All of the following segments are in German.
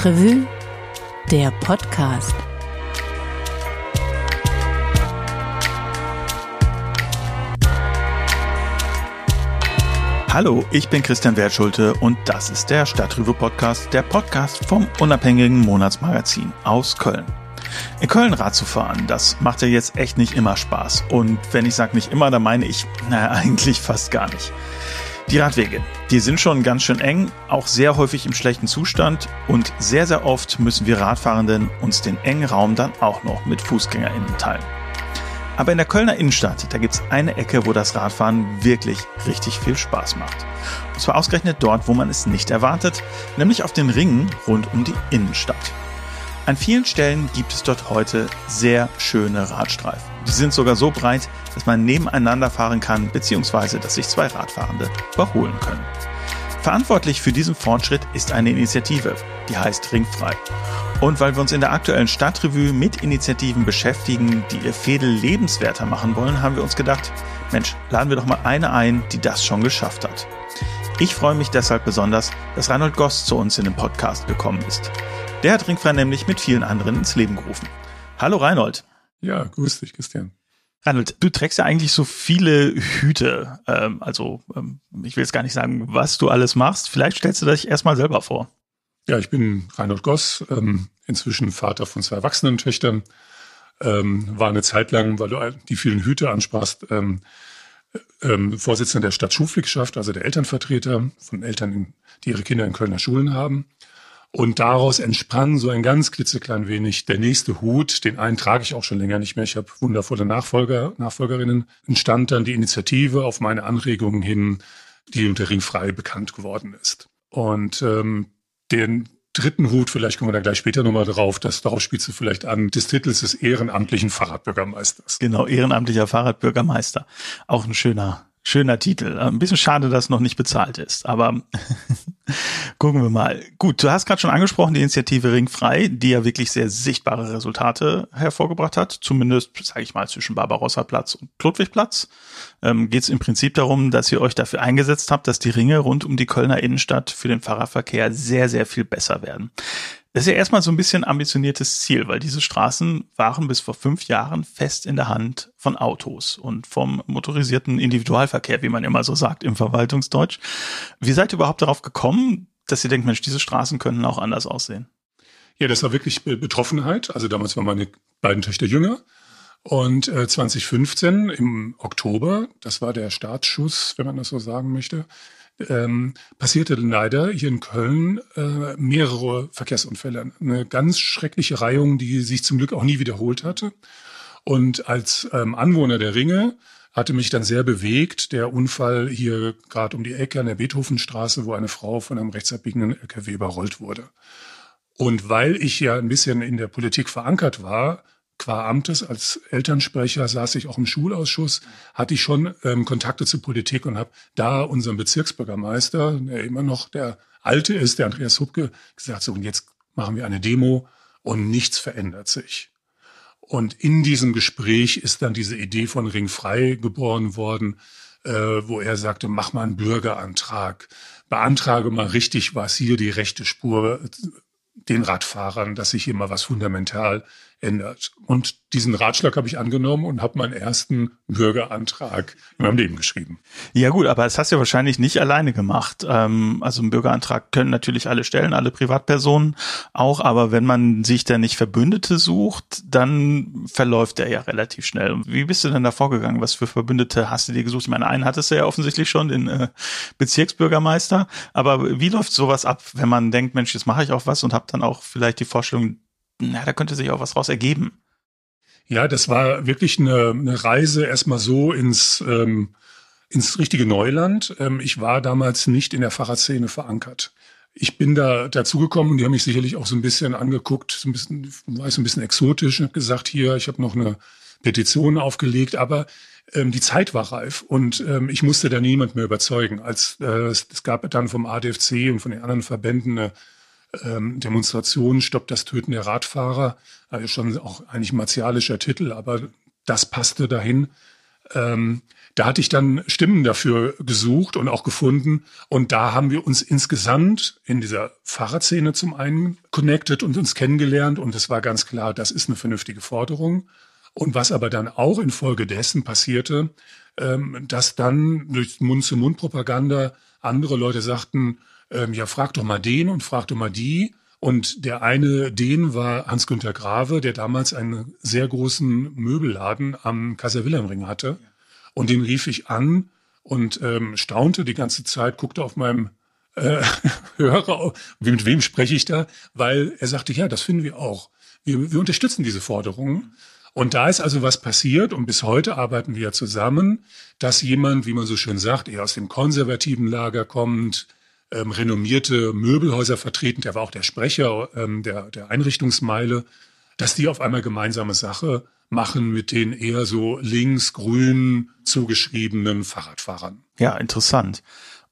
Stadtrevue, der Podcast. Hallo, ich bin Christian Wertschulte und das ist der Stadtrevue Podcast, der Podcast vom unabhängigen Monatsmagazin aus Köln. In Köln Rad zu fahren, das macht ja jetzt echt nicht immer Spaß. Und wenn ich sage nicht immer, dann meine ich, naja, eigentlich fast gar nicht. Die Radwege, die sind schon ganz schön eng, auch sehr häufig im schlechten Zustand und sehr, sehr oft müssen wir Radfahrenden uns den engen Raum dann auch noch mit FußgängerInnen teilen. Aber in der Kölner Innenstadt, da gibt's eine Ecke, wo das Radfahren wirklich richtig viel Spaß macht. Und zwar ausgerechnet dort, wo man es nicht erwartet, nämlich auf den Ringen rund um die Innenstadt. An vielen Stellen gibt es dort heute sehr schöne Radstreifen. Die sind sogar so breit, dass man nebeneinander fahren kann, beziehungsweise dass sich zwei Radfahrende überholen können. Verantwortlich für diesen Fortschritt ist eine Initiative, die heißt Ringfrei. Und weil wir uns in der aktuellen Stadtrevue mit Initiativen beschäftigen, die ihr Fädel lebenswerter machen wollen, haben wir uns gedacht, Mensch, laden wir doch mal eine ein, die das schon geschafft hat. Ich freue mich deshalb besonders, dass Reinhold Goss zu uns in den Podcast gekommen ist. Der hat Ringfrei nämlich mit vielen anderen ins Leben gerufen. Hallo Reinhold. Ja, grüß dich, Christian. Reinhold, du trägst ja eigentlich so viele Hüte. Ähm, also ähm, ich will jetzt gar nicht sagen, was du alles machst. Vielleicht stellst du dich erstmal selber vor. Ja, ich bin Reinhold Goss, ähm, inzwischen Vater von zwei erwachsenen Töchtern. Ähm, war eine Zeit lang, weil du die vielen Hüte ansprachst, ähm, ähm, Vorsitzender der Stadtschulpfligschaft, also der Elternvertreter von Eltern, die ihre Kinder in Kölner Schulen haben. Und daraus entsprang so ein ganz klitzeklein wenig der nächste Hut. Den einen trage ich auch schon länger nicht mehr. Ich habe wundervolle Nachfolger, Nachfolgerinnen. Entstand dann die Initiative auf meine Anregungen hin, die unter Ringfrei bekannt geworden ist. Und ähm, den dritten Hut, vielleicht kommen wir da gleich später nochmal drauf, das darauf spielst du vielleicht an, des Titels des ehrenamtlichen Fahrradbürgermeisters. Genau, ehrenamtlicher Fahrradbürgermeister. Auch ein schöner, Schöner Titel. Ein bisschen schade, dass noch nicht bezahlt ist, aber gucken wir mal. Gut, du hast gerade schon angesprochen, die Initiative Ringfrei, die ja wirklich sehr sichtbare Resultate hervorgebracht hat. Zumindest, sage ich mal, zwischen Barbarossa-Platz und Ludwigplatz. Ähm, Geht es im Prinzip darum, dass ihr euch dafür eingesetzt habt, dass die Ringe rund um die Kölner Innenstadt für den Fahrradverkehr sehr, sehr viel besser werden. Das ist ja erstmal so ein bisschen ambitioniertes Ziel, weil diese Straßen waren bis vor fünf Jahren fest in der Hand von Autos und vom motorisierten Individualverkehr, wie man immer so sagt im Verwaltungsdeutsch. Wie seid ihr überhaupt darauf gekommen, dass ihr denkt, Mensch, diese Straßen könnten auch anders aussehen? Ja, das war wirklich Betroffenheit. Also damals waren meine beiden Töchter jünger. Und äh, 2015 im Oktober, das war der Startschuss, wenn man das so sagen möchte, ähm, passierte leider hier in Köln äh, mehrere Verkehrsunfälle. Eine ganz schreckliche Reihung, die sich zum Glück auch nie wiederholt hatte. Und als ähm, Anwohner der Ringe hatte mich dann sehr bewegt der Unfall hier gerade um die Ecke an der Beethovenstraße, wo eine Frau von einem rechtsabbiegenden LKW überrollt wurde. Und weil ich ja ein bisschen in der Politik verankert war, qua Amtes als Elternsprecher saß ich auch im Schulausschuss, hatte ich schon ähm, Kontakte zur Politik und habe da unserem Bezirksbürgermeister, der immer noch der Alte ist, der Andreas Hubke, gesagt, so und jetzt machen wir eine Demo und nichts verändert sich. Und in diesem Gespräch ist dann diese Idee von Ringfrei geboren worden, äh, wo er sagte, mach mal einen Bürgerantrag, beantrage mal richtig, was hier die rechte Spur den Radfahrern, dass sich hier mal was fundamental ändert. Und diesen Ratschlag habe ich angenommen und habe meinen ersten Bürgerantrag in meinem Leben geschrieben. Ja gut, aber das hast du ja wahrscheinlich nicht alleine gemacht. Ähm, also einen Bürgerantrag können natürlich alle stellen, alle Privatpersonen auch, aber wenn man sich da nicht Verbündete sucht, dann verläuft der ja relativ schnell. Wie bist du denn da vorgegangen? Was für Verbündete hast du dir gesucht? Ich meine, einen hattest du ja offensichtlich schon, den äh, Bezirksbürgermeister. Aber wie läuft sowas ab, wenn man denkt, Mensch, jetzt mache ich auch was und habe dann auch vielleicht die Vorstellung, na, da könnte sich auch was raus ergeben. Ja, das war wirklich eine, eine Reise erstmal so ins, ähm, ins richtige Neuland. Ähm, ich war damals nicht in der Fahrradszene verankert. Ich bin da dazugekommen und die haben mich sicherlich auch so ein bisschen angeguckt, so ein bisschen, war ein bisschen exotisch und gesagt, hier, ich habe noch eine Petition aufgelegt, aber ähm, die Zeit war reif und ähm, ich musste da niemand mehr überzeugen. Als äh, es gab dann vom ADFC und von den anderen Verbänden eine ähm, Demonstration Stoppt das Töten der Radfahrer. Also schon auch eigentlich martialischer Titel, aber das passte dahin. Ähm, da hatte ich dann Stimmen dafür gesucht und auch gefunden. Und da haben wir uns insgesamt in dieser Fahrradszene zum einen connected und uns kennengelernt. Und es war ganz klar, das ist eine vernünftige Forderung. Und was aber dann auch infolgedessen passierte, ähm, dass dann durch Mund-zu-Mund-Propaganda andere Leute sagten, ähm, ja, frag doch mal den und frag doch mal die. Und der eine, den war Hans-Günter Grave, der damals einen sehr großen Möbelladen am Kaiser Wilhelm Ring hatte. Und den rief ich an und ähm, staunte die ganze Zeit, guckte auf meinem äh, Hörer, mit wem spreche ich da? Weil er sagte, ja, das finden wir auch. Wir, wir unterstützen diese Forderungen. Und da ist also was passiert und bis heute arbeiten wir zusammen, dass jemand, wie man so schön sagt, eher aus dem konservativen Lager kommt, ähm, renommierte Möbelhäuser vertreten, der war auch der Sprecher ähm, der, der Einrichtungsmeile, dass die auf einmal gemeinsame Sache machen mit den eher so links-grün zugeschriebenen Fahrradfahrern. Ja, interessant.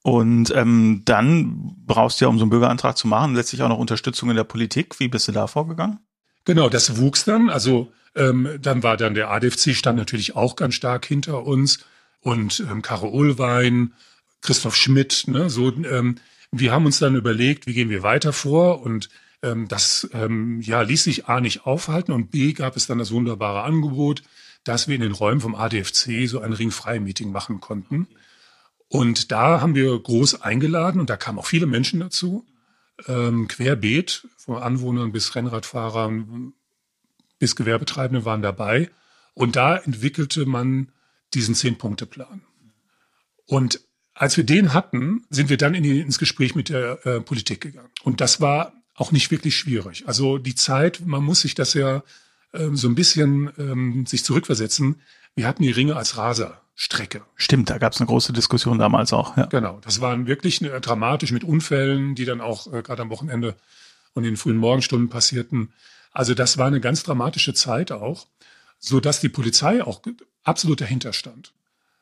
Und ähm, dann brauchst du ja, um so einen Bürgerantrag zu machen, letztlich auch noch Unterstützung in der Politik. Wie bist du da vorgegangen? Genau, das wuchs dann. Also ähm, dann war dann der ADFC stand natürlich auch ganz stark hinter uns und ähm, Karo Ullwein, Christoph Schmidt. Ne, so, ähm, wir haben uns dann überlegt, wie gehen wir weiter vor und ähm, das ähm, ja, ließ sich A nicht aufhalten und B gab es dann das wunderbare Angebot, dass wir in den Räumen vom ADFC so ein Ringfrei-Meeting machen konnten. Und da haben wir groß eingeladen und da kamen auch viele Menschen dazu, ähm, querbeet, von Anwohnern bis Rennradfahrern bis Gewerbetreibende waren dabei. Und da entwickelte man diesen Zehn-Punkte-Plan. Und als wir den hatten, sind wir dann in die, ins Gespräch mit der äh, Politik gegangen. Und das war auch nicht wirklich schwierig. Also die Zeit, man muss sich das ja ähm, so ein bisschen ähm, sich zurückversetzen. Wir hatten die Ringe als Raserstrecke. Stimmt, da gab es eine große Diskussion damals auch. Ja. Genau, das waren wirklich äh, dramatisch mit Unfällen, die dann auch äh, gerade am Wochenende und in den frühen Morgenstunden passierten. Also das war eine ganz dramatische Zeit auch, so dass die Polizei auch absolut dahinter stand.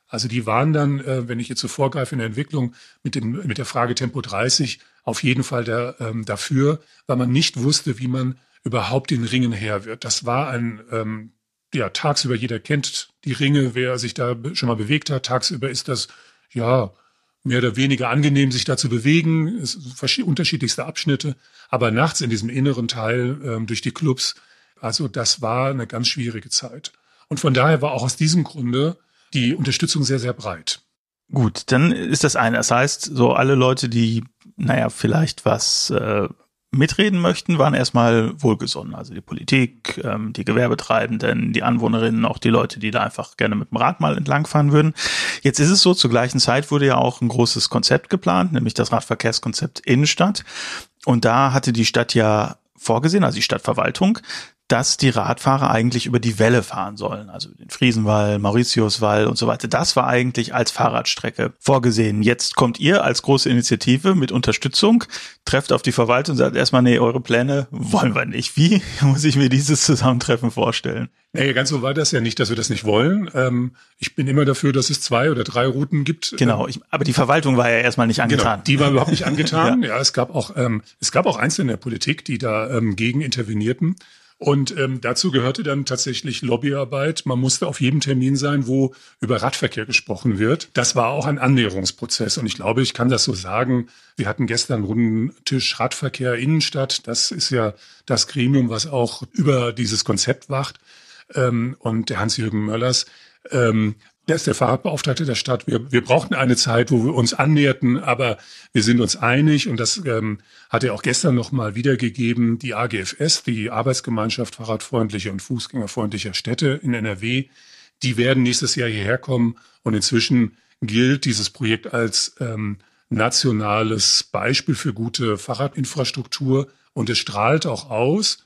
Also die waren dann, äh, wenn ich jetzt so vorgreife in der Entwicklung mit, dem, mit der Frage Tempo 30, auf jeden Fall der, ähm, dafür, weil man nicht wusste, wie man überhaupt den Ringen her wird. Das war ein, ähm, ja, tagsüber jeder kennt die Ringe, wer sich da schon mal bewegt hat. Tagsüber ist das, ja, mehr oder weniger angenehm, sich da zu bewegen, unterschiedlichste Abschnitte, aber nachts in diesem inneren Teil ähm, durch die Clubs, also das war eine ganz schwierige Zeit. Und von daher war auch aus diesem Grunde die Unterstützung sehr, sehr breit. Gut, dann ist das eine. Das heißt, so alle Leute, die, naja, vielleicht was äh, mitreden möchten, waren erstmal wohlgesonnen. Also die Politik, ähm, die Gewerbetreibenden, die Anwohnerinnen, auch die Leute, die da einfach gerne mit dem Rad mal entlangfahren würden. Jetzt ist es so, zur gleichen Zeit wurde ja auch ein großes Konzept geplant, nämlich das Radverkehrskonzept Innenstadt. Und da hatte die Stadt ja vorgesehen, also die Stadtverwaltung, dass die Radfahrer eigentlich über die Welle fahren sollen, also den Friesenwall, Mauritiuswall und so weiter. Das war eigentlich als Fahrradstrecke vorgesehen. Jetzt kommt ihr als große Initiative mit Unterstützung, trefft auf die Verwaltung und sagt erstmal, nee, eure Pläne wollen wir nicht. Wie muss ich mir dieses Zusammentreffen vorstellen? Nee, ganz so war das ja nicht, dass wir das nicht wollen. Ähm, ich bin immer dafür, dass es zwei oder drei Routen gibt. Genau, ich, aber die Verwaltung war ja erstmal nicht angetan. Genau, die war überhaupt nicht angetan. ja. ja, es gab auch ähm, es gab auch Einzelne in der Politik, die da ähm, gegen intervenierten. Und ähm, dazu gehörte dann tatsächlich Lobbyarbeit. Man musste auf jedem Termin sein, wo über Radverkehr gesprochen wird. Das war auch ein Annäherungsprozess. Und ich glaube, ich kann das so sagen. Wir hatten gestern runden Tisch Radverkehr Innenstadt. Das ist ja das Gremium, was auch über dieses Konzept wacht. Ähm, und der Hans-Jürgen Möllers ähm, der ist der Fahrradbeauftragte der Stadt. Wir, wir brauchten eine Zeit, wo wir uns annäherten, aber wir sind uns einig und das ähm, hat er auch gestern nochmal wiedergegeben. Die AGFS, die Arbeitsgemeinschaft Fahrradfreundlicher und Fußgängerfreundlicher Städte in NRW, die werden nächstes Jahr hierher kommen und inzwischen gilt dieses Projekt als ähm, nationales Beispiel für gute Fahrradinfrastruktur und es strahlt auch aus,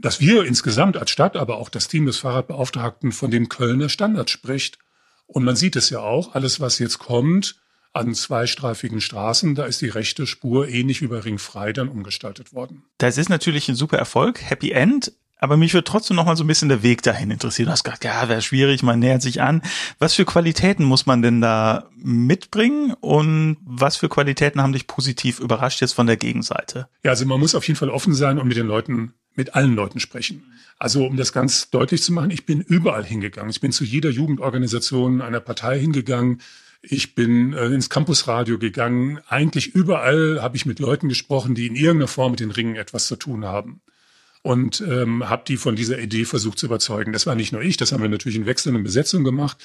dass wir insgesamt als Stadt, aber auch das Team des Fahrradbeauftragten von dem Kölner Standard spricht. Und man sieht es ja auch, alles, was jetzt kommt an zweistreifigen Straßen, da ist die rechte Spur ähnlich wie bei Ringfrei dann umgestaltet worden. Das ist natürlich ein super Erfolg, Happy End. Aber mich würde trotzdem noch mal so ein bisschen der Weg dahin interessieren. Du hast gesagt, ja, wäre schwierig, man nähert sich an. Was für Qualitäten muss man denn da mitbringen und was für Qualitäten haben dich positiv überrascht jetzt von der Gegenseite? Ja, also man muss auf jeden Fall offen sein und mit den Leuten mit allen Leuten sprechen. Also um das ganz deutlich zu machen, ich bin überall hingegangen. Ich bin zu jeder Jugendorganisation einer Partei hingegangen. Ich bin äh, ins Campusradio gegangen. Eigentlich überall habe ich mit Leuten gesprochen, die in irgendeiner Form mit den Ringen etwas zu tun haben. Und ähm, habe die von dieser Idee versucht zu überzeugen. Das war nicht nur ich, das haben wir natürlich in wechselnden Besetzungen gemacht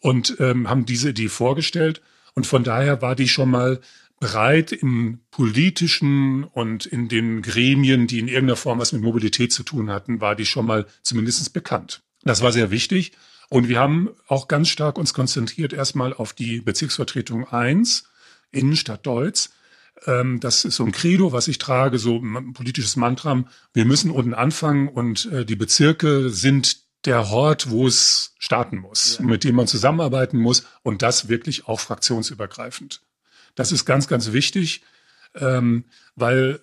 und ähm, haben diese Idee vorgestellt. Und von daher war die schon mal breit im politischen und in den Gremien, die in irgendeiner Form was mit Mobilität zu tun hatten, war die schon mal zumindest bekannt. Das war sehr wichtig. Und wir haben auch ganz stark uns konzentriert erstmal auf die Bezirksvertretung 1, Innenstadt Deutz. Ähm, das ist so ein Credo, was ich trage, so ein politisches Mantra. Wir müssen unten anfangen und äh, die Bezirke sind der Hort, wo es starten muss, ja. mit dem man zusammenarbeiten muss und das wirklich auch fraktionsübergreifend. Das ist ganz, ganz wichtig, ähm, weil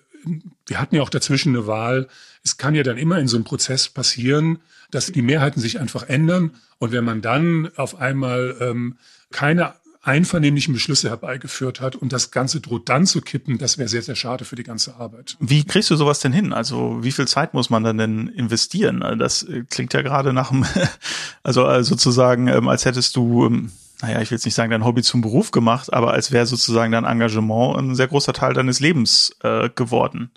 wir hatten ja auch dazwischen eine Wahl. Es kann ja dann immer in so einem Prozess passieren, dass die Mehrheiten sich einfach ändern. Und wenn man dann auf einmal ähm, keine einvernehmlichen Beschlüsse herbeigeführt hat und das Ganze droht dann zu kippen, das wäre sehr, sehr schade für die ganze Arbeit. Wie kriegst du sowas denn hin? Also wie viel Zeit muss man dann denn investieren? Das klingt ja gerade nach dem, also äh, sozusagen, ähm, als hättest du ähm, naja, ich will jetzt nicht sagen, dein Hobby zum Beruf gemacht, aber als wäre sozusagen dein Engagement ein sehr großer Teil deines Lebens äh, geworden.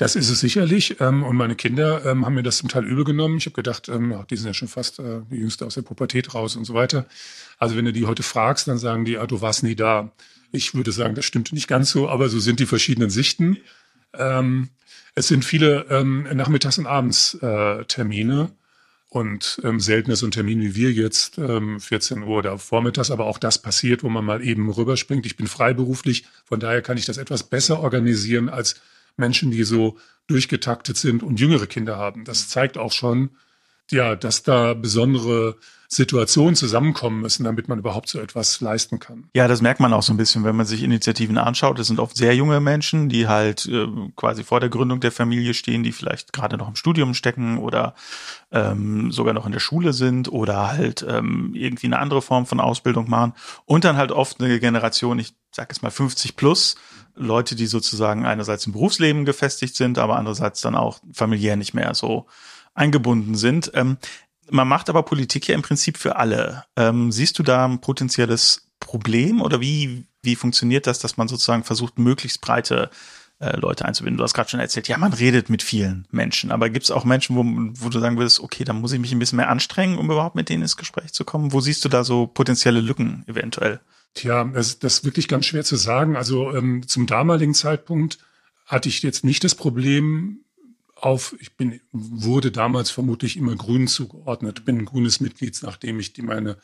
Das ist es sicherlich. Ähm, und meine Kinder ähm, haben mir das zum Teil übel genommen. Ich habe gedacht, ähm, die sind ja schon fast äh, die Jüngste aus der Pubertät raus und so weiter. Also wenn du die heute fragst, dann sagen die, ah, du warst nie da. Ich würde sagen, das stimmt nicht ganz so, aber so sind die verschiedenen Sichten. Ähm, es sind viele ähm, Nachmittags- und Abendstermine. Äh, und ähm, seltener so ein Termin wie wir jetzt, ähm, 14 Uhr oder vormittags, aber auch das passiert, wo man mal eben rüberspringt. Ich bin freiberuflich, von daher kann ich das etwas besser organisieren als Menschen, die so durchgetaktet sind und jüngere Kinder haben. Das zeigt auch schon, ja, dass da besondere Situationen zusammenkommen müssen, damit man überhaupt so etwas leisten kann. Ja, das merkt man auch so ein bisschen, wenn man sich Initiativen anschaut. Das sind oft sehr junge Menschen, die halt äh, quasi vor der Gründung der Familie stehen, die vielleicht gerade noch im Studium stecken oder ähm, sogar noch in der Schule sind oder halt ähm, irgendwie eine andere Form von Ausbildung machen. Und dann halt oft eine Generation, ich sag jetzt mal 50 plus, Leute, die sozusagen einerseits im Berufsleben gefestigt sind, aber andererseits dann auch familiär nicht mehr so eingebunden sind. Ähm, man macht aber Politik ja im Prinzip für alle. Ähm, siehst du da ein potenzielles Problem oder wie, wie funktioniert das, dass man sozusagen versucht, möglichst breite äh, Leute einzubinden? Du hast gerade schon erzählt, ja, man redet mit vielen Menschen, aber gibt es auch Menschen, wo, wo du sagen würdest, okay, da muss ich mich ein bisschen mehr anstrengen, um überhaupt mit denen ins Gespräch zu kommen? Wo siehst du da so potenzielle Lücken eventuell? Tja, das, das ist wirklich ganz schwer zu sagen. Also ähm, zum damaligen Zeitpunkt hatte ich jetzt nicht das Problem, auf, ich bin, wurde damals vermutlich immer Grün zugeordnet, bin ein grünes Mitglied, nachdem ich die meine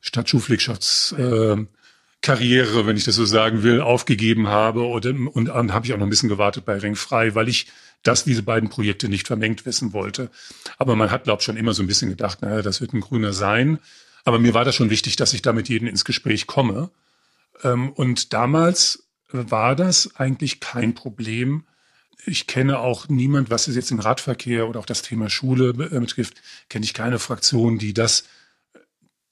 Stadtschulpflichtschaftskarriere, äh, wenn ich das so sagen will, aufgegeben habe. Und, und dann habe ich auch noch ein bisschen gewartet bei Ringfrei, weil ich das, diese beiden Projekte nicht vermengt wissen wollte. Aber man hat, glaube ich, schon immer so ein bisschen gedacht, naja, das wird ein Grüner sein. Aber mir war das schon wichtig, dass ich da mit jedem ins Gespräch komme. Ähm, und damals war das eigentlich kein Problem, ich kenne auch niemand, was es jetzt den Radverkehr oder auch das Thema Schule äh, betrifft, kenne ich keine Fraktion, die das,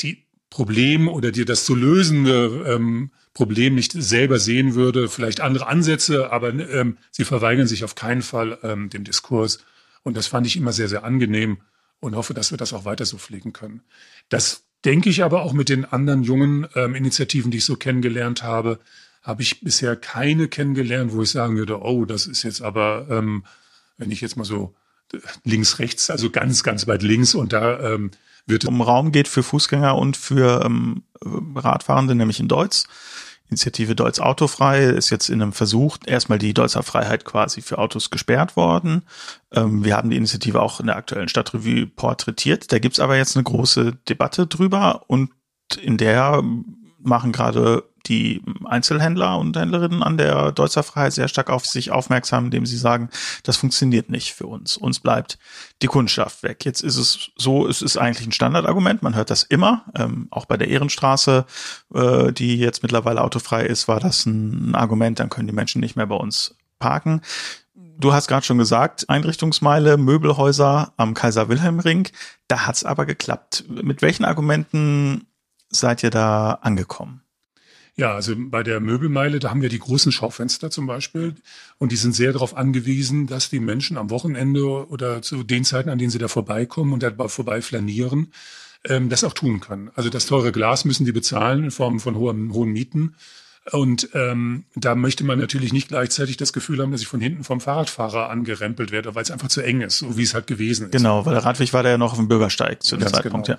die Problem oder die das zu lösende ähm, Problem nicht selber sehen würde. Vielleicht andere Ansätze, aber ähm, sie verweigern sich auf keinen Fall ähm, dem Diskurs. Und das fand ich immer sehr, sehr angenehm und hoffe, dass wir das auch weiter so pflegen können. Das denke ich aber auch mit den anderen jungen ähm, Initiativen, die ich so kennengelernt habe, habe ich bisher keine kennengelernt, wo ich sagen würde, oh, das ist jetzt aber, ähm, wenn ich jetzt mal so links, rechts, also ganz, ganz weit links und da ähm, wird um Raum geht für Fußgänger und für ähm, Radfahrende, nämlich in Deutsch. Initiative Deutsch Autofrei ist jetzt in einem Versuch erstmal die Deutscher Freiheit quasi für Autos gesperrt worden. Ähm, wir haben die Initiative auch in der aktuellen Stadtrevue porträtiert. Da gibt's aber jetzt eine große Debatte drüber und in der machen gerade die Einzelhändler und Händlerinnen an der Deutzer Freiheit sehr stark auf sich aufmerksam, indem sie sagen, das funktioniert nicht für uns. Uns bleibt die Kundschaft weg. Jetzt ist es so, es ist eigentlich ein Standardargument. Man hört das immer. Ähm, auch bei der Ehrenstraße, äh, die jetzt mittlerweile autofrei ist, war das ein Argument. Dann können die Menschen nicht mehr bei uns parken. Du hast gerade schon gesagt, Einrichtungsmeile, Möbelhäuser am Kaiser Wilhelm Ring. Da hat's aber geklappt. Mit welchen Argumenten seid ihr da angekommen? Ja, also bei der Möbelmeile, da haben wir die großen Schaufenster zum Beispiel und die sind sehr darauf angewiesen, dass die Menschen am Wochenende oder zu den Zeiten, an denen sie da vorbeikommen und da vorbei flanieren, ähm, das auch tun können. Also das teure Glas müssen die bezahlen in Form von hohen, hohen Mieten. Und ähm, da möchte man natürlich nicht gleichzeitig das Gefühl haben, dass ich von hinten vom Fahrradfahrer angerempelt werde, weil es einfach zu eng ist, so wie es halt gewesen ist. Genau, weil der Radweg war da ja noch auf dem Bürgersteig zu dem Ganz Zeitpunkt, genau.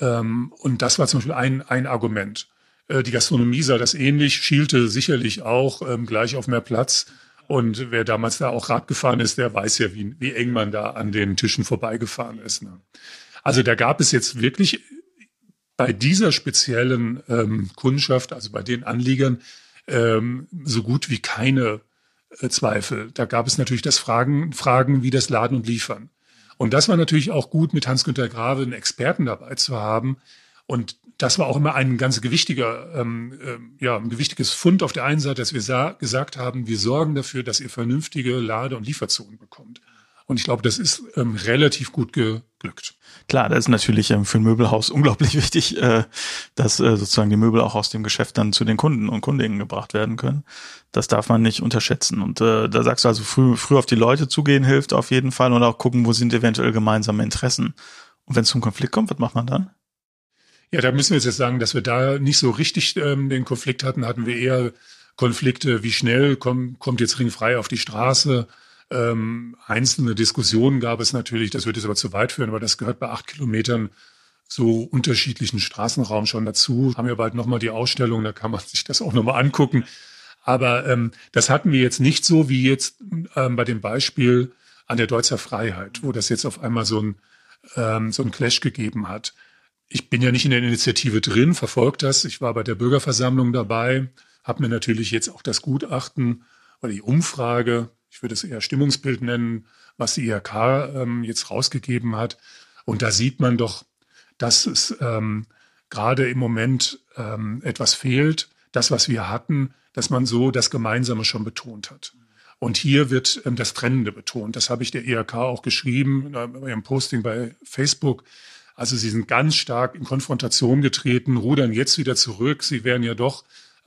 ja. Ähm, und das war zum Beispiel ein, ein Argument. Äh, die Gastronomie sah das ähnlich, schielte sicherlich auch ähm, gleich auf mehr Platz. Und wer damals da auch Rad gefahren ist, der weiß ja, wie, wie eng man da an den Tischen vorbeigefahren ist. Ne? Also da gab es jetzt wirklich bei dieser speziellen ähm, Kundschaft, also bei den Anliegern, ähm, so gut wie keine äh, Zweifel. Da gab es natürlich das Fragen, Fragen wie das Laden und Liefern. Und das war natürlich auch gut, mit Hans-Günter Grave einen Experten dabei zu haben, und das war auch immer ein ganz gewichtiger, ähm, äh, ja, ein gewichtiges Fund auf der einen Seite, dass wir gesagt haben, wir sorgen dafür, dass ihr vernünftige Lade- und Lieferzonen bekommt. Und ich glaube, das ist ähm, relativ gut geglückt. Klar, das ist natürlich ähm, für ein Möbelhaus unglaublich wichtig, äh, dass äh, sozusagen die Möbel auch aus dem Geschäft dann zu den Kunden und Kundinnen gebracht werden können. Das darf man nicht unterschätzen. Und äh, da sagst du also, früh, früh auf die Leute zugehen hilft auf jeden Fall und auch gucken, wo sind eventuell gemeinsame Interessen. Und wenn es zum Konflikt kommt, was macht man dann? Ja, da müssen wir jetzt sagen, dass wir da nicht so richtig ähm, den Konflikt hatten. Hatten wir eher Konflikte, wie schnell komm, kommt jetzt ringfrei auf die Straße. Ähm, einzelne Diskussionen gab es natürlich, das würde jetzt aber zu weit führen, aber das gehört bei acht Kilometern so unterschiedlichen Straßenraum schon dazu. Haben wir bald nochmal die Ausstellung, da kann man sich das auch nochmal angucken. Aber ähm, das hatten wir jetzt nicht so wie jetzt ähm, bei dem Beispiel an der Deutzer Freiheit, wo das jetzt auf einmal so ein, ähm, so ein Clash gegeben hat ich bin ja nicht in der Initiative drin, verfolge das. Ich war bei der Bürgerversammlung dabei, habe mir natürlich jetzt auch das Gutachten oder die Umfrage, ich würde es eher Stimmungsbild nennen, was die IHK ähm, jetzt rausgegeben hat. Und da sieht man doch, dass es ähm, gerade im Moment ähm, etwas fehlt. Das, was wir hatten, dass man so das Gemeinsame schon betont hat. Und hier wird ähm, das Trennende betont. Das habe ich der IHK auch geschrieben bei ihrem Posting bei Facebook. Also sie sind ganz stark in Konfrontation getreten, rudern jetzt wieder zurück. Sie wären ja doch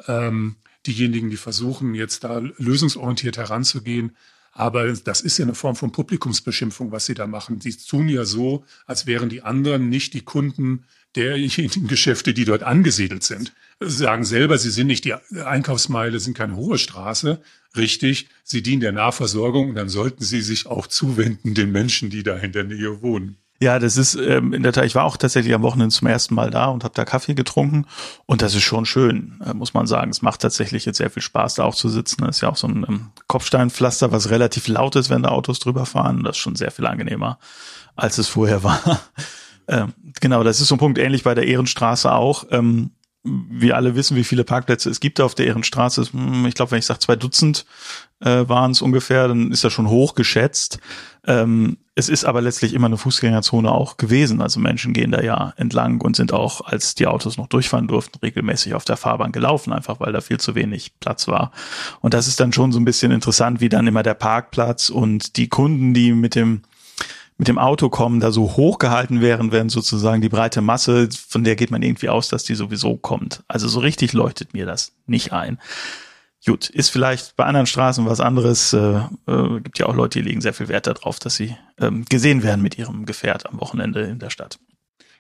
ähm, diejenigen, die versuchen, jetzt da lösungsorientiert heranzugehen. Aber das ist ja eine Form von Publikumsbeschimpfung, was sie da machen. Sie tun ja so, als wären die anderen nicht die Kunden derjenigen Geschäfte, die dort angesiedelt sind. Sie sagen selber, sie sind nicht die Einkaufsmeile, sind keine hohe Straße. Richtig, sie dienen der Nahversorgung und dann sollten sie sich auch zuwenden den Menschen, die da in der Nähe wohnen. Ja, das ist ähm, in der Tat, ich war auch tatsächlich am Wochenende zum ersten Mal da und habe da Kaffee getrunken und das ist schon schön, äh, muss man sagen. Es macht tatsächlich jetzt sehr viel Spaß, da auch zu sitzen. Das ist ja auch so ein ähm, Kopfsteinpflaster, was relativ laut ist, wenn da Autos drüber fahren. Das ist schon sehr viel angenehmer, als es vorher war. ähm, genau, das ist so ein Punkt, ähnlich bei der Ehrenstraße auch. Ähm, wir alle wissen, wie viele Parkplätze es gibt auf der Ehrenstraße. Hm, ich glaube, wenn ich sage zwei Dutzend äh, waren es ungefähr, dann ist das schon hoch geschätzt. Ähm, es ist aber letztlich immer eine Fußgängerzone auch gewesen. Also Menschen gehen da ja entlang und sind auch, als die Autos noch durchfahren durften, regelmäßig auf der Fahrbahn gelaufen, einfach weil da viel zu wenig Platz war. Und das ist dann schon so ein bisschen interessant, wie dann immer der Parkplatz und die Kunden, die mit dem mit dem Auto kommen, da so hochgehalten wären, während sozusagen die breite Masse, von der geht man irgendwie aus, dass die sowieso kommt. Also so richtig leuchtet mir das nicht ein. Gut, ist vielleicht bei anderen Straßen was anderes. Äh, äh, gibt ja auch Leute, die legen sehr viel Wert darauf, dass sie ähm, gesehen werden mit ihrem Gefährt am Wochenende in der Stadt.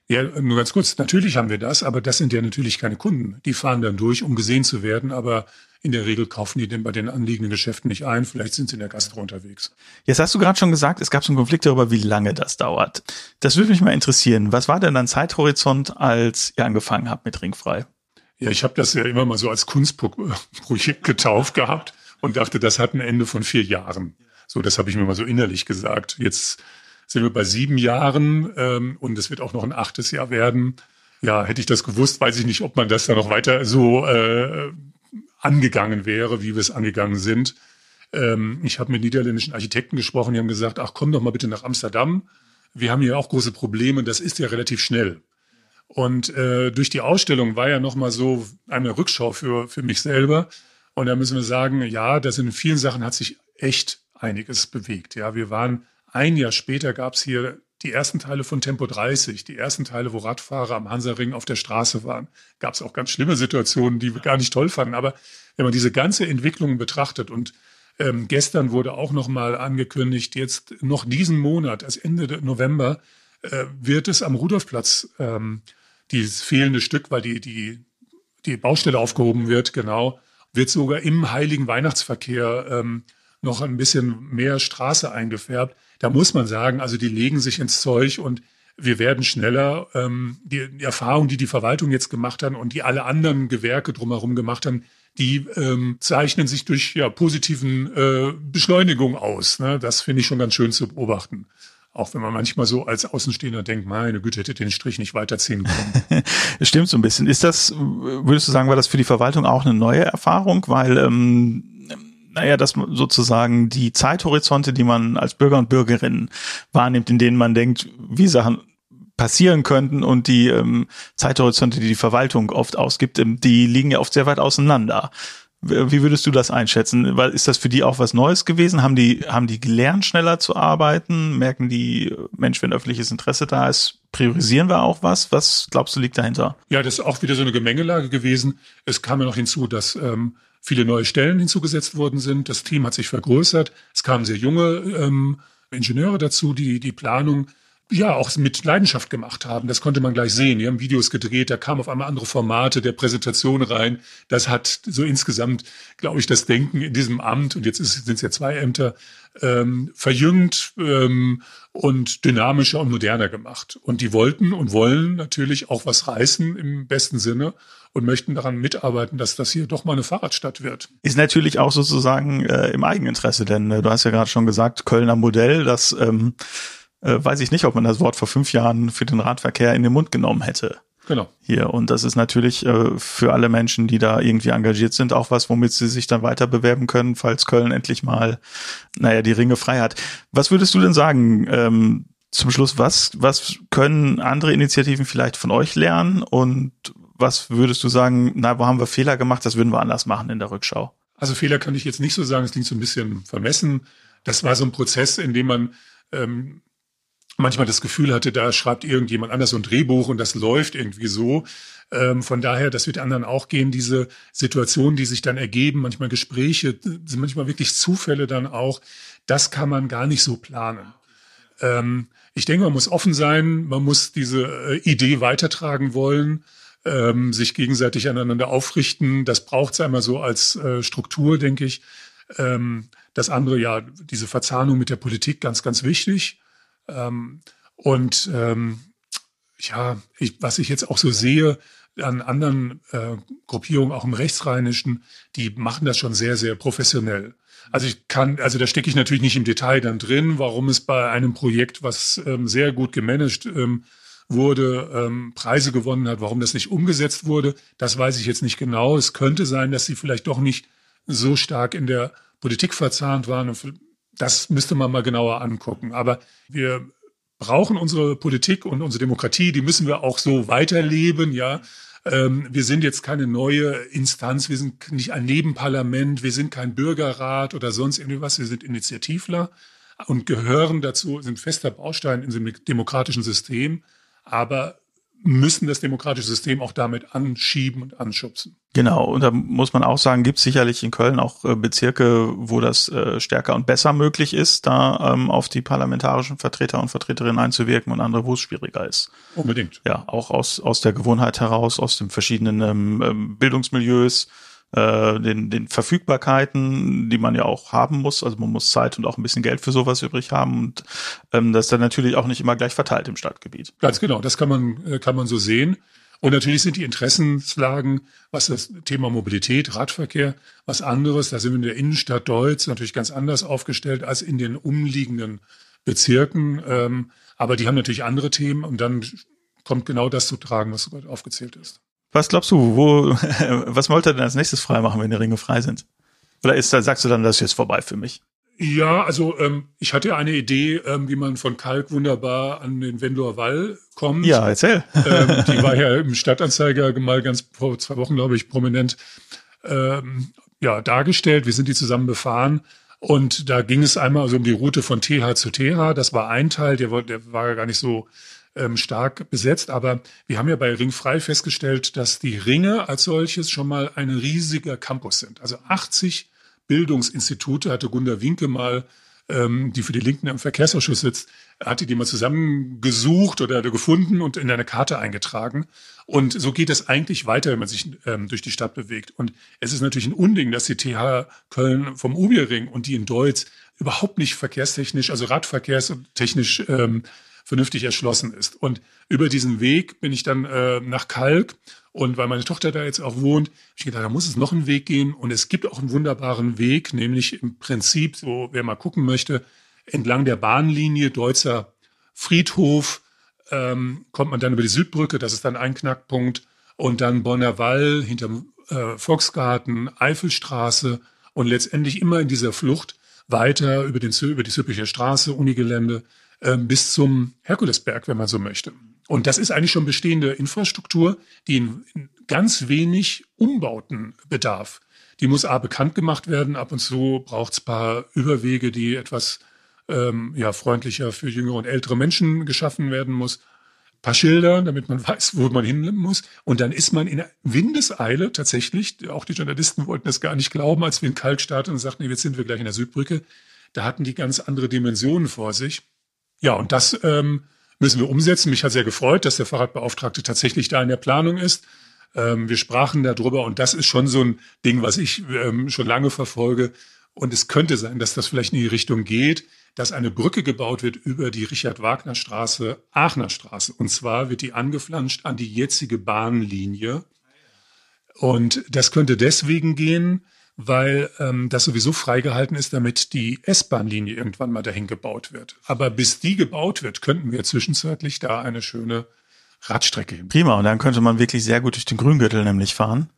Ja, nur ganz kurz. Natürlich haben wir das, aber das sind ja natürlich keine Kunden. Die fahren dann durch, um gesehen zu werden, aber in der Regel kaufen die denn bei den anliegenden Geschäften nicht ein. Vielleicht sind sie in der Gastro unterwegs. Jetzt hast du gerade schon gesagt, es gab so einen Konflikt darüber, wie lange das dauert. Das würde mich mal interessieren. Was war denn dein Zeithorizont, als ihr angefangen habt mit Ringfrei? Ja, ich habe das ja immer mal so als Kunstprojekt getauft gehabt und dachte, das hat ein Ende von vier Jahren. So, das habe ich mir mal so innerlich gesagt. Jetzt sind wir bei sieben Jahren ähm, und es wird auch noch ein achtes Jahr werden. Ja, hätte ich das gewusst, weiß ich nicht, ob man das dann noch weiter so äh, angegangen wäre, wie wir es angegangen sind. Ähm, ich habe mit niederländischen Architekten gesprochen, die haben gesagt, ach komm doch mal bitte nach Amsterdam. Wir haben hier auch große Probleme, das ist ja relativ schnell. Und äh, durch die Ausstellung war ja nochmal so eine Rückschau für, für mich selber. Und da müssen wir sagen, ja, das in vielen Sachen hat sich echt einiges bewegt. Ja, wir waren ein Jahr später gab es hier die ersten Teile von Tempo 30, die ersten Teile, wo Radfahrer am Hansaring auf der Straße waren, gab es auch ganz schlimme Situationen, die wir gar nicht toll fanden. Aber wenn man diese ganze Entwicklung betrachtet und ähm, gestern wurde auch noch mal angekündigt, jetzt noch diesen Monat, als Ende November, äh, wird es am Rudolfplatz ähm, dieses fehlende Stück, weil die, die, die Baustelle aufgehoben wird, genau, wird sogar im heiligen Weihnachtsverkehr ähm, noch ein bisschen mehr Straße eingefärbt. Da muss man sagen, also die legen sich ins Zeug und wir werden schneller. Ähm, die, die Erfahrung, die die Verwaltung jetzt gemacht hat und die alle anderen Gewerke drumherum gemacht haben, die ähm, zeichnen sich durch ja, positiven äh, Beschleunigung aus. Ne? Das finde ich schon ganz schön zu beobachten. Auch wenn man manchmal so als Außenstehender denkt, meine Güte, hätte den Strich nicht weiterziehen können. Stimmt so ein bisschen. Ist das, würdest du sagen, war das für die Verwaltung auch eine neue Erfahrung? Weil, ähm, naja, dass sozusagen die Zeithorizonte, die man als Bürger und Bürgerin wahrnimmt, in denen man denkt, wie Sachen passieren könnten und die ähm, Zeithorizonte, die die Verwaltung oft ausgibt, ähm, die liegen ja oft sehr weit auseinander. Wie würdest du das einschätzen? Ist das für die auch was Neues gewesen? Haben die, haben die gelernt, schneller zu arbeiten? Merken die, Mensch, wenn öffentliches Interesse da ist, priorisieren wir auch was? Was glaubst du liegt dahinter? Ja, das ist auch wieder so eine Gemengelage gewesen. Es kam ja noch hinzu, dass ähm, viele neue Stellen hinzugesetzt worden sind. Das Team hat sich vergrößert. Es kamen sehr junge ähm, Ingenieure dazu, die die Planung ja auch mit Leidenschaft gemacht haben. Das konnte man gleich sehen. Die haben Videos gedreht, da kamen auf einmal andere Formate der Präsentation rein. Das hat so insgesamt, glaube ich, das Denken in diesem Amt, und jetzt sind es ja zwei Ämter, ähm, verjüngt ähm, und dynamischer und moderner gemacht. Und die wollten und wollen natürlich auch was reißen im besten Sinne und möchten daran mitarbeiten, dass das hier doch mal eine Fahrradstadt wird. Ist natürlich auch sozusagen äh, im Eigeninteresse, denn äh, du hast ja gerade schon gesagt, Kölner Modell, das ähm, äh, weiß ich nicht, ob man das Wort vor fünf Jahren für den Radverkehr in den Mund genommen hätte. Genau. Hier. Und das ist natürlich äh, für alle Menschen, die da irgendwie engagiert sind, auch was, womit sie sich dann weiter bewerben können, falls Köln endlich mal, naja, die Ringe frei hat. Was würdest du denn sagen, ähm, zum Schluss, was, was können andere Initiativen vielleicht von euch lernen und was würdest du sagen, na, wo haben wir Fehler gemacht, das würden wir anders machen in der Rückschau? Also Fehler kann ich jetzt nicht so sagen, es klingt so ein bisschen vermessen. Das war so ein Prozess, in dem man ähm, manchmal das Gefühl hatte, da schreibt irgendjemand anders so ein Drehbuch und das läuft irgendwie so. Ähm, von daher, das wird anderen auch gehen, diese Situationen, die sich dann ergeben, manchmal Gespräche, sind manchmal wirklich Zufälle dann auch, das kann man gar nicht so planen. Ähm, ich denke, man muss offen sein, man muss diese äh, Idee weitertragen wollen, ähm, sich gegenseitig aneinander aufrichten. Das braucht es einmal so als äh, Struktur, denke ich. Das andere, ja, diese Verzahnung mit der Politik, ganz, ganz wichtig. Ähm, und ähm, ja, ich, was ich jetzt auch so sehe an anderen äh, Gruppierungen, auch im Rechtsrheinischen, die machen das schon sehr, sehr professionell. Also ich kann, also da stecke ich natürlich nicht im Detail dann drin, warum es bei einem Projekt, was ähm, sehr gut gemanagt ähm, wurde, ähm, Preise gewonnen hat, warum das nicht umgesetzt wurde, das weiß ich jetzt nicht genau. Es könnte sein, dass sie vielleicht doch nicht so stark in der Politik verzahnt waren und das müsste man mal genauer angucken. Aber wir brauchen unsere Politik und unsere Demokratie, die müssen wir auch so weiterleben, ja. Ähm, wir sind jetzt keine neue Instanz, wir sind nicht ein Nebenparlament, wir sind kein Bürgerrat oder sonst irgendwas, wir sind Initiativler und gehören dazu, sind fester Baustein in diesem demokratischen System. Aber müssen das demokratische System auch damit anschieben und anschubsen. Genau, und da muss man auch sagen, gibt es sicherlich in Köln auch äh, Bezirke, wo das äh, stärker und besser möglich ist, da ähm, auf die parlamentarischen Vertreter und Vertreterinnen einzuwirken und andere, wo es schwieriger ist. Unbedingt. Ja, auch aus, aus der Gewohnheit heraus, aus den verschiedenen ähm, ähm Bildungsmilieus, äh, den, den Verfügbarkeiten, die man ja auch haben muss. Also man muss Zeit und auch ein bisschen Geld für sowas übrig haben und ähm, das ist dann natürlich auch nicht immer gleich verteilt im Stadtgebiet. Ganz genau, das kann man, äh, kann man so sehen. Und natürlich sind die Interessenslagen, was das Thema Mobilität, Radverkehr, was anderes. Da sind wir in der Innenstadt Deutz natürlich ganz anders aufgestellt als in den umliegenden Bezirken. Ähm, aber die haben natürlich andere Themen und dann kommt genau das zu tragen, was gerade aufgezählt ist. Was glaubst du, wo, was wollt ihr denn als nächstes freimachen, wenn die Ringe frei sind? Oder ist sagst du dann, das ist jetzt vorbei für mich? Ja, also ähm, ich hatte eine Idee, ähm, wie man von Kalk wunderbar an den Wendler Wall kommt. Ja, erzähl. ähm, die war ja im Stadtanzeiger mal ganz vor zwei Wochen, glaube ich, prominent ähm, ja, dargestellt. Wir sind die zusammen befahren Und da ging es einmal also um die Route von TH zu TH. Das war ein Teil, der war, der war gar nicht so ähm, stark besetzt. Aber wir haben ja bei Ringfrei festgestellt, dass die Ringe als solches schon mal ein riesiger Campus sind. Also 80 Bildungsinstitute hatte Gunda Winke mal ähm, die für die Linken im Verkehrsausschuss sitzt, hatte die mal zusammengesucht oder gefunden und in eine Karte eingetragen. Und so geht es eigentlich weiter, wenn man sich ähm, durch die Stadt bewegt. Und es ist natürlich ein Unding, dass die TH Köln vom Ubierring und die in Deutz überhaupt nicht verkehrstechnisch, also radverkehrstechnisch ähm, vernünftig erschlossen ist. Und über diesen Weg bin ich dann äh, nach Kalk und weil meine Tochter da jetzt auch wohnt, habe ich gedacht, da muss es noch einen Weg gehen. Und es gibt auch einen wunderbaren Weg, nämlich im Prinzip, so wer mal gucken möchte, entlang der Bahnlinie Deutzer Friedhof ähm, kommt man dann über die Südbrücke, das ist dann ein Knackpunkt. Und dann Bonner Wall hinterm äh, Volksgarten, Eifelstraße und letztendlich immer in dieser Flucht weiter über, den, über die Südlicher Straße, Unigelände, bis zum Herkulesberg, wenn man so möchte. Und das ist eigentlich schon bestehende Infrastruktur, die in, ganz wenig Umbauten bedarf. Die muss A bekannt gemacht werden. Ab und zu braucht es paar Überwege, die etwas ähm, ja, freundlicher für jüngere und ältere Menschen geschaffen werden muss. Ein paar Schilder, damit man weiß, wo man hin muss. Und dann ist man in Windeseile tatsächlich, auch die Journalisten wollten das gar nicht glauben, als wir in Kalk starteten und sagten, jetzt sind wir gleich in der Südbrücke. Da hatten die ganz andere Dimensionen vor sich. Ja, und das ähm, müssen wir umsetzen. Mich hat sehr gefreut, dass der Fahrradbeauftragte tatsächlich da in der Planung ist. Ähm, wir sprachen darüber und das ist schon so ein Ding, was ich ähm, schon lange verfolge. Und es könnte sein, dass das vielleicht in die Richtung geht, dass eine Brücke gebaut wird über die Richard-Wagner-Straße, Aachener Straße. Und zwar wird die angeflanscht an die jetzige Bahnlinie. Und das könnte deswegen gehen, weil ähm, das sowieso freigehalten ist, damit die S-Bahn-Linie irgendwann mal dahin gebaut wird. Aber bis die gebaut wird, könnten wir zwischenzeitlich da eine schöne Radstrecke hin. Prima, und dann könnte man wirklich sehr gut durch den Grüngürtel nämlich fahren.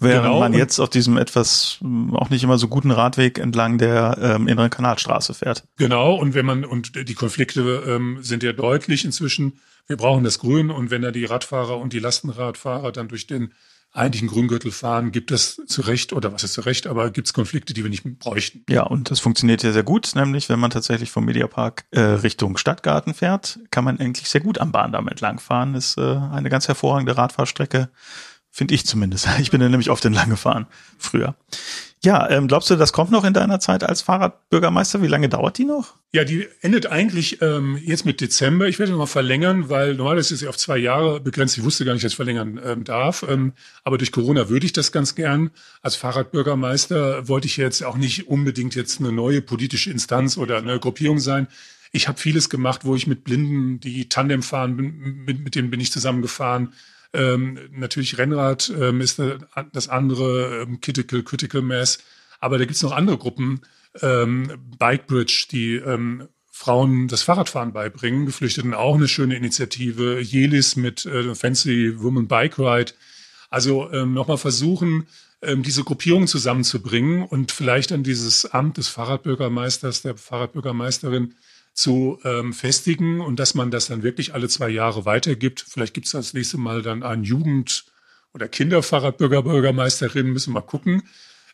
Während genau. man jetzt auf diesem etwas hm, auch nicht immer so guten Radweg entlang der ähm, inneren Kanalstraße fährt. Genau, und wenn man, und die Konflikte ähm, sind ja deutlich inzwischen. Wir brauchen das Grün und wenn da die Radfahrer und die Lastenradfahrer dann durch den eigentlichen Grüngürtel fahren, gibt es zu Recht, oder was ist zu Recht, aber gibt es Konflikte, die wir nicht bräuchten. Ja, und das funktioniert ja sehr gut, nämlich wenn man tatsächlich vom Mediapark äh, Richtung Stadtgarten fährt, kann man eigentlich sehr gut am Bahndamm entlang fahren. Ist äh, eine ganz hervorragende Radfahrstrecke, finde ich zumindest. Ich bin da nämlich oft entlang gefahren, früher. Ja, ähm, glaubst du, das kommt noch in deiner Zeit als Fahrradbürgermeister? Wie lange dauert die noch? Ja, die endet eigentlich ähm, jetzt mit Dezember. Ich werde noch mal verlängern, weil normalerweise ist sie auf zwei Jahre begrenzt. Ich wusste gar nicht, dass ich verlängern ähm, darf. Ähm, aber durch Corona würde ich das ganz gern. Als Fahrradbürgermeister wollte ich jetzt auch nicht unbedingt jetzt eine neue politische Instanz oder eine Gruppierung sein. Ich habe vieles gemacht, wo ich mit Blinden, die Tandem fahren, mit, mit denen bin ich zusammengefahren ähm, natürlich Rennrad ähm, ist das andere, ähm, Critical, Critical Mass. Aber da gibt's noch andere Gruppen, ähm, Bike Bridge, die ähm, Frauen das Fahrradfahren beibringen, Geflüchteten auch eine schöne Initiative, Jelis mit äh, Fancy Woman Bike Ride. Also ähm, nochmal versuchen, ähm, diese Gruppierungen zusammenzubringen und vielleicht an dieses Amt des Fahrradbürgermeisters, der Fahrradbürgermeisterin zu ähm, festigen und dass man das dann wirklich alle zwei Jahre weitergibt. Vielleicht gibt es das nächste Mal dann einen Jugend- oder Kinderfahrradbürger, Bürgermeisterin, müssen wir mal gucken.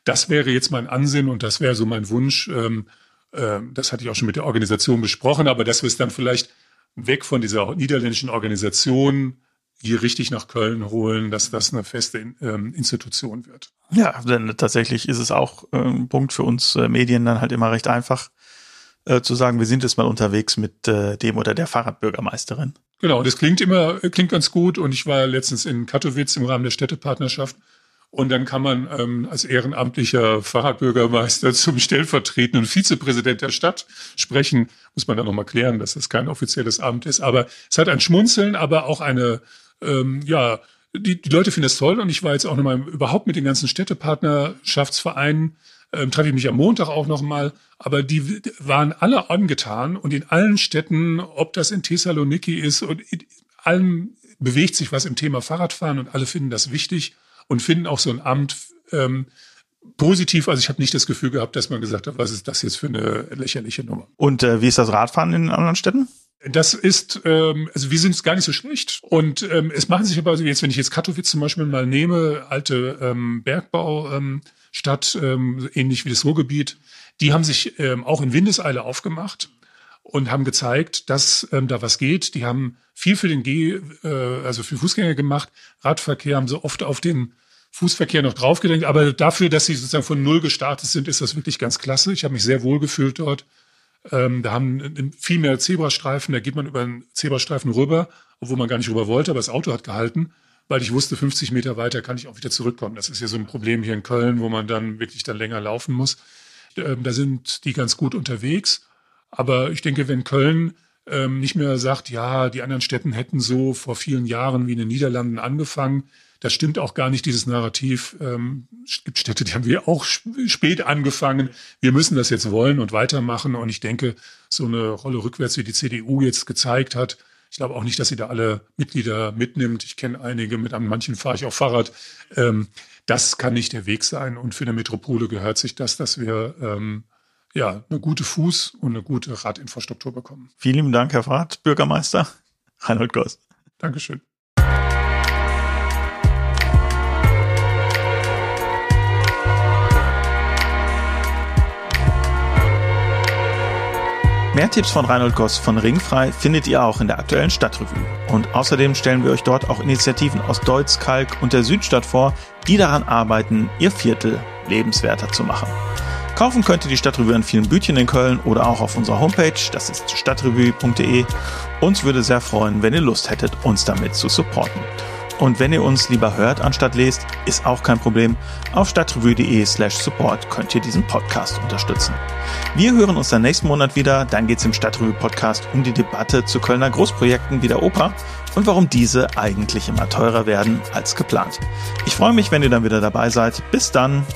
Das wäre jetzt mein Ansinn und das wäre so mein Wunsch. Ähm, äh, das hatte ich auch schon mit der Organisation besprochen, aber dass wir es dann vielleicht weg von dieser niederländischen Organisation hier richtig nach Köln holen, dass das eine feste ähm, Institution wird. Ja, denn tatsächlich ist es auch äh, ein Punkt für uns äh, Medien dann halt immer recht einfach, äh, zu sagen, wir sind jetzt mal unterwegs mit äh, dem oder der Fahrradbürgermeisterin. Genau, das klingt immer, klingt ganz gut. Und ich war letztens in Katowice im Rahmen der Städtepartnerschaft. Und dann kann man ähm, als ehrenamtlicher Fahrradbürgermeister zum stellvertretenden Vizepräsident der Stadt sprechen. Muss man dann nochmal klären, dass das kein offizielles Amt ist. Aber es hat ein Schmunzeln, aber auch eine, ähm, ja, die, die Leute finden es toll. Und ich war jetzt auch nochmal überhaupt mit den ganzen Städtepartnerschaftsvereinen ähm, treffe ich mich am Montag auch nochmal. Aber die waren alle angetan und in allen Städten, ob das in Thessaloniki ist und in allen bewegt sich was im Thema Fahrradfahren und alle finden das wichtig und finden auch so ein Amt ähm, positiv. Also ich habe nicht das Gefühl gehabt, dass man gesagt hat, was ist das jetzt für eine lächerliche Nummer. Und äh, wie ist das Radfahren in anderen Städten? Das ist, ähm, also wir sind gar nicht so schlecht. Und ähm, es machen sich aber jetzt, wenn ich jetzt Katowice zum Beispiel mal nehme, alte ähm, Bergbau. Ähm, Stadt, ähm, ähnlich wie das Ruhrgebiet, Die haben sich ähm, auch in Windeseile aufgemacht und haben gezeigt, dass ähm, da was geht. Die haben viel für den Geh, äh, also für Fußgänger gemacht. Radverkehr haben so oft auf den Fußverkehr noch draufgedenkt. Aber dafür, dass sie sozusagen von Null gestartet sind, ist das wirklich ganz klasse. Ich habe mich sehr wohl gefühlt dort. Ähm, da haben viel mehr Zebrastreifen, da geht man über einen Zebrastreifen rüber, obwohl man gar nicht rüber wollte, aber das Auto hat gehalten, weil ich wusste, 50 Meter weiter kann ich auch wieder zurückkommen. Das ist ja so ein Problem hier in Köln, wo man dann wirklich dann länger laufen muss. Ähm, da sind die ganz gut unterwegs. Aber ich denke, wenn Köln ähm, nicht mehr sagt, ja, die anderen Städten hätten so vor vielen Jahren wie in den Niederlanden angefangen, das stimmt auch gar nicht, dieses Narrativ. Ähm, es gibt Städte, die haben wir auch spät angefangen. Wir müssen das jetzt wollen und weitermachen. Und ich denke, so eine Rolle rückwärts, wie die CDU jetzt gezeigt hat, ich glaube auch nicht, dass sie da alle Mitglieder mitnimmt. Ich kenne einige, mit an manchen fahre ich auch Fahrrad. Ähm, das kann nicht der Weg sein. Und für eine Metropole gehört sich das, dass wir ähm, ja eine gute Fuß- und eine gute Radinfrastruktur bekommen. Vielen Dank, Herr Fahrradbürgermeister Reinhold Goss. Dankeschön. Mehr Tipps von Reinhold Goss von Ringfrei findet ihr auch in der aktuellen Stadtrevue. Und außerdem stellen wir euch dort auch Initiativen aus Deutz, Kalk und der Südstadt vor, die daran arbeiten, ihr Viertel lebenswerter zu machen. Kaufen könnt ihr die Stadtrevue an vielen Bütchen in Köln oder auch auf unserer Homepage, das ist stadtrevue.de. Uns würde sehr freuen, wenn ihr Lust hättet, uns damit zu supporten. Und wenn ihr uns lieber hört anstatt lest, ist auch kein Problem. Auf stadtrevue.de slash support könnt ihr diesen Podcast unterstützen. Wir hören uns dann nächsten Monat wieder. Dann geht's im Stadtrevue Podcast um die Debatte zu Kölner Großprojekten wie der Oper und warum diese eigentlich immer teurer werden als geplant. Ich freue mich, wenn ihr dann wieder dabei seid. Bis dann.